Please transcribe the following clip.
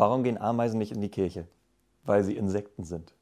Warum gehen Ameisen nicht in die Kirche? Weil sie Insekten sind.